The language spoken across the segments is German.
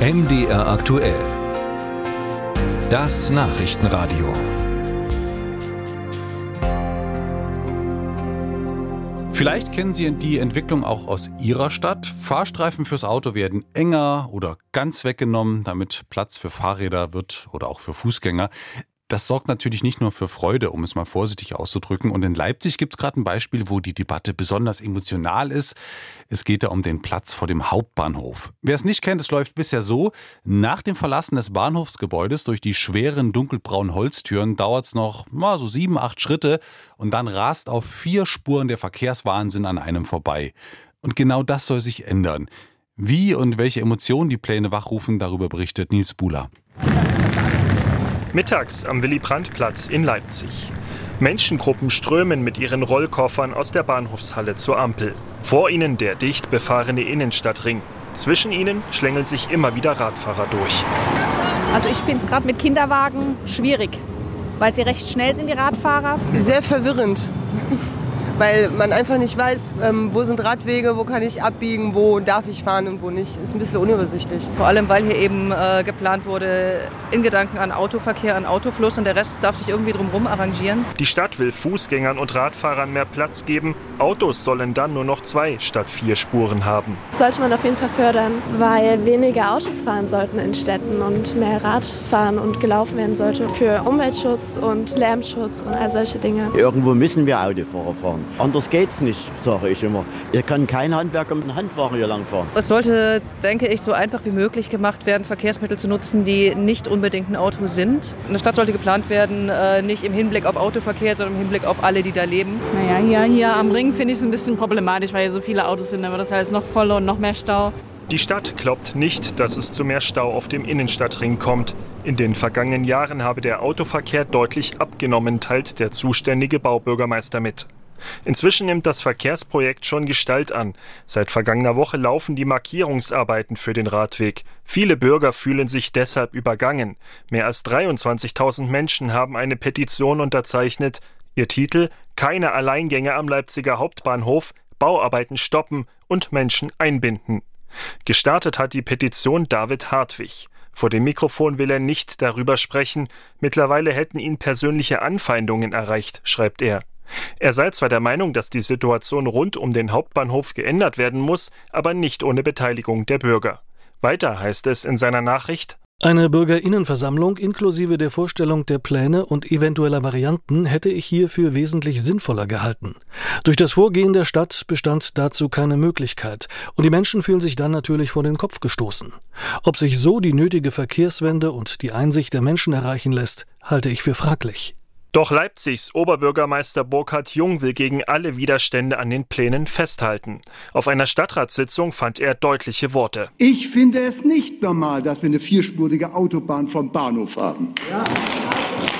MDR aktuell. Das Nachrichtenradio. Vielleicht kennen Sie die Entwicklung auch aus Ihrer Stadt. Fahrstreifen fürs Auto werden enger oder ganz weggenommen, damit Platz für Fahrräder wird oder auch für Fußgänger. Das sorgt natürlich nicht nur für Freude, um es mal vorsichtig auszudrücken. Und in Leipzig gibt es gerade ein Beispiel, wo die Debatte besonders emotional ist. Es geht da um den Platz vor dem Hauptbahnhof. Wer es nicht kennt, es läuft bisher so. Nach dem Verlassen des Bahnhofsgebäudes durch die schweren dunkelbraunen Holztüren dauert es noch mal so sieben, acht Schritte und dann rast auf vier Spuren der Verkehrswahnsinn an einem vorbei. Und genau das soll sich ändern. Wie und welche Emotionen die Pläne wachrufen, darüber berichtet Nils Buhler. Mittags am Willy-Brandt-Platz in Leipzig. Menschengruppen strömen mit ihren Rollkoffern aus der Bahnhofshalle zur Ampel. Vor ihnen der dicht befahrene Innenstadtring. Zwischen ihnen schlängeln sich immer wieder Radfahrer durch. Also ich finde es gerade mit Kinderwagen schwierig, weil sie recht schnell sind, die Radfahrer. Sehr verwirrend weil man einfach nicht weiß, ähm, wo sind Radwege, wo kann ich abbiegen, wo darf ich fahren und wo nicht. Ist ein bisschen unübersichtlich. Vor allem, weil hier eben äh, geplant wurde, in Gedanken an Autoverkehr, an Autofluss und der Rest darf sich irgendwie drumherum arrangieren. Die Stadt will Fußgängern und Radfahrern mehr Platz geben. Autos sollen dann nur noch zwei statt vier Spuren haben. sollte man auf jeden Fall fördern, weil weniger Autos fahren sollten in Städten und mehr Rad fahren und gelaufen werden sollte für Umweltschutz und Lärmschutz und all solche Dinge. Irgendwo müssen wir Autofahrer fahren. Anders geht's nicht, sage ich immer. Ihr kann kein Handwerker mit einem Handwagen hier langfahren. Es sollte, denke ich, so einfach wie möglich gemacht werden, Verkehrsmittel zu nutzen, die nicht unbedingt ein Auto sind. Eine Stadt sollte geplant werden, äh, nicht im Hinblick auf Autoverkehr, sondern im Hinblick auf alle, die da leben. Naja, hier, hier am Ring finde ich es ein bisschen problematisch, weil hier so viele Autos sind. Dann wird das alles noch voller und noch mehr Stau. Die Stadt glaubt nicht, dass es zu mehr Stau auf dem Innenstadtring kommt. In den vergangenen Jahren habe der Autoverkehr deutlich abgenommen, teilt der zuständige Baubürgermeister mit. Inzwischen nimmt das Verkehrsprojekt schon Gestalt an. Seit vergangener Woche laufen die Markierungsarbeiten für den Radweg. Viele Bürger fühlen sich deshalb übergangen. Mehr als 23.000 Menschen haben eine Petition unterzeichnet. Ihr Titel Keine Alleingänge am Leipziger Hauptbahnhof, Bauarbeiten stoppen und Menschen einbinden. Gestartet hat die Petition David Hartwig. Vor dem Mikrofon will er nicht darüber sprechen. Mittlerweile hätten ihn persönliche Anfeindungen erreicht, schreibt er. Er sei zwar der Meinung, dass die Situation rund um den Hauptbahnhof geändert werden muss, aber nicht ohne Beteiligung der Bürger. Weiter heißt es in seiner Nachricht eine Bürgerinnenversammlung inklusive der Vorstellung der Pläne und eventueller Varianten hätte ich hier für wesentlich sinnvoller gehalten. Durch das Vorgehen der Stadt bestand dazu keine Möglichkeit und die Menschen fühlen sich dann natürlich vor den Kopf gestoßen. Ob sich so die nötige Verkehrswende und die Einsicht der Menschen erreichen lässt, halte ich für fraglich. Doch Leipzigs Oberbürgermeister Burkhard Jung will gegen alle Widerstände an den Plänen festhalten. Auf einer Stadtratssitzung fand er deutliche Worte. Ich finde es nicht normal, dass wir eine vierspurige Autobahn vom Bahnhof haben.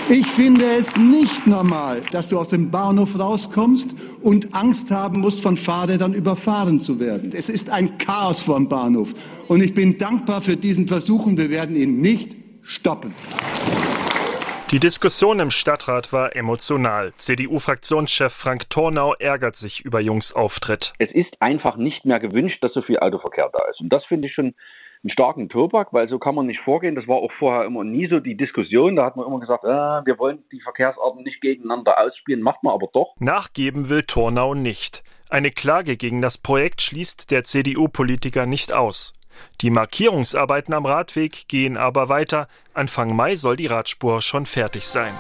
Ich finde es nicht normal, dass du aus dem Bahnhof rauskommst und Angst haben musst, von Fahrrädern überfahren zu werden. Es ist ein Chaos vor dem Bahnhof. Und ich bin dankbar für diesen Versuch und wir werden ihn nicht stoppen. Die Diskussion im Stadtrat war emotional. CDU-Fraktionschef Frank Tornau ärgert sich über Jungs Auftritt. Es ist einfach nicht mehr gewünscht, dass so viel Autoverkehr da ist. Und das finde ich schon einen starken Tobak, weil so kann man nicht vorgehen. Das war auch vorher immer nie so die Diskussion. Da hat man immer gesagt, äh, wir wollen die Verkehrsarten nicht gegeneinander ausspielen, macht man aber doch. Nachgeben will Tornau nicht. Eine Klage gegen das Projekt schließt der CDU-Politiker nicht aus. Die Markierungsarbeiten am Radweg gehen aber weiter. Anfang Mai soll die Radspur schon fertig sein.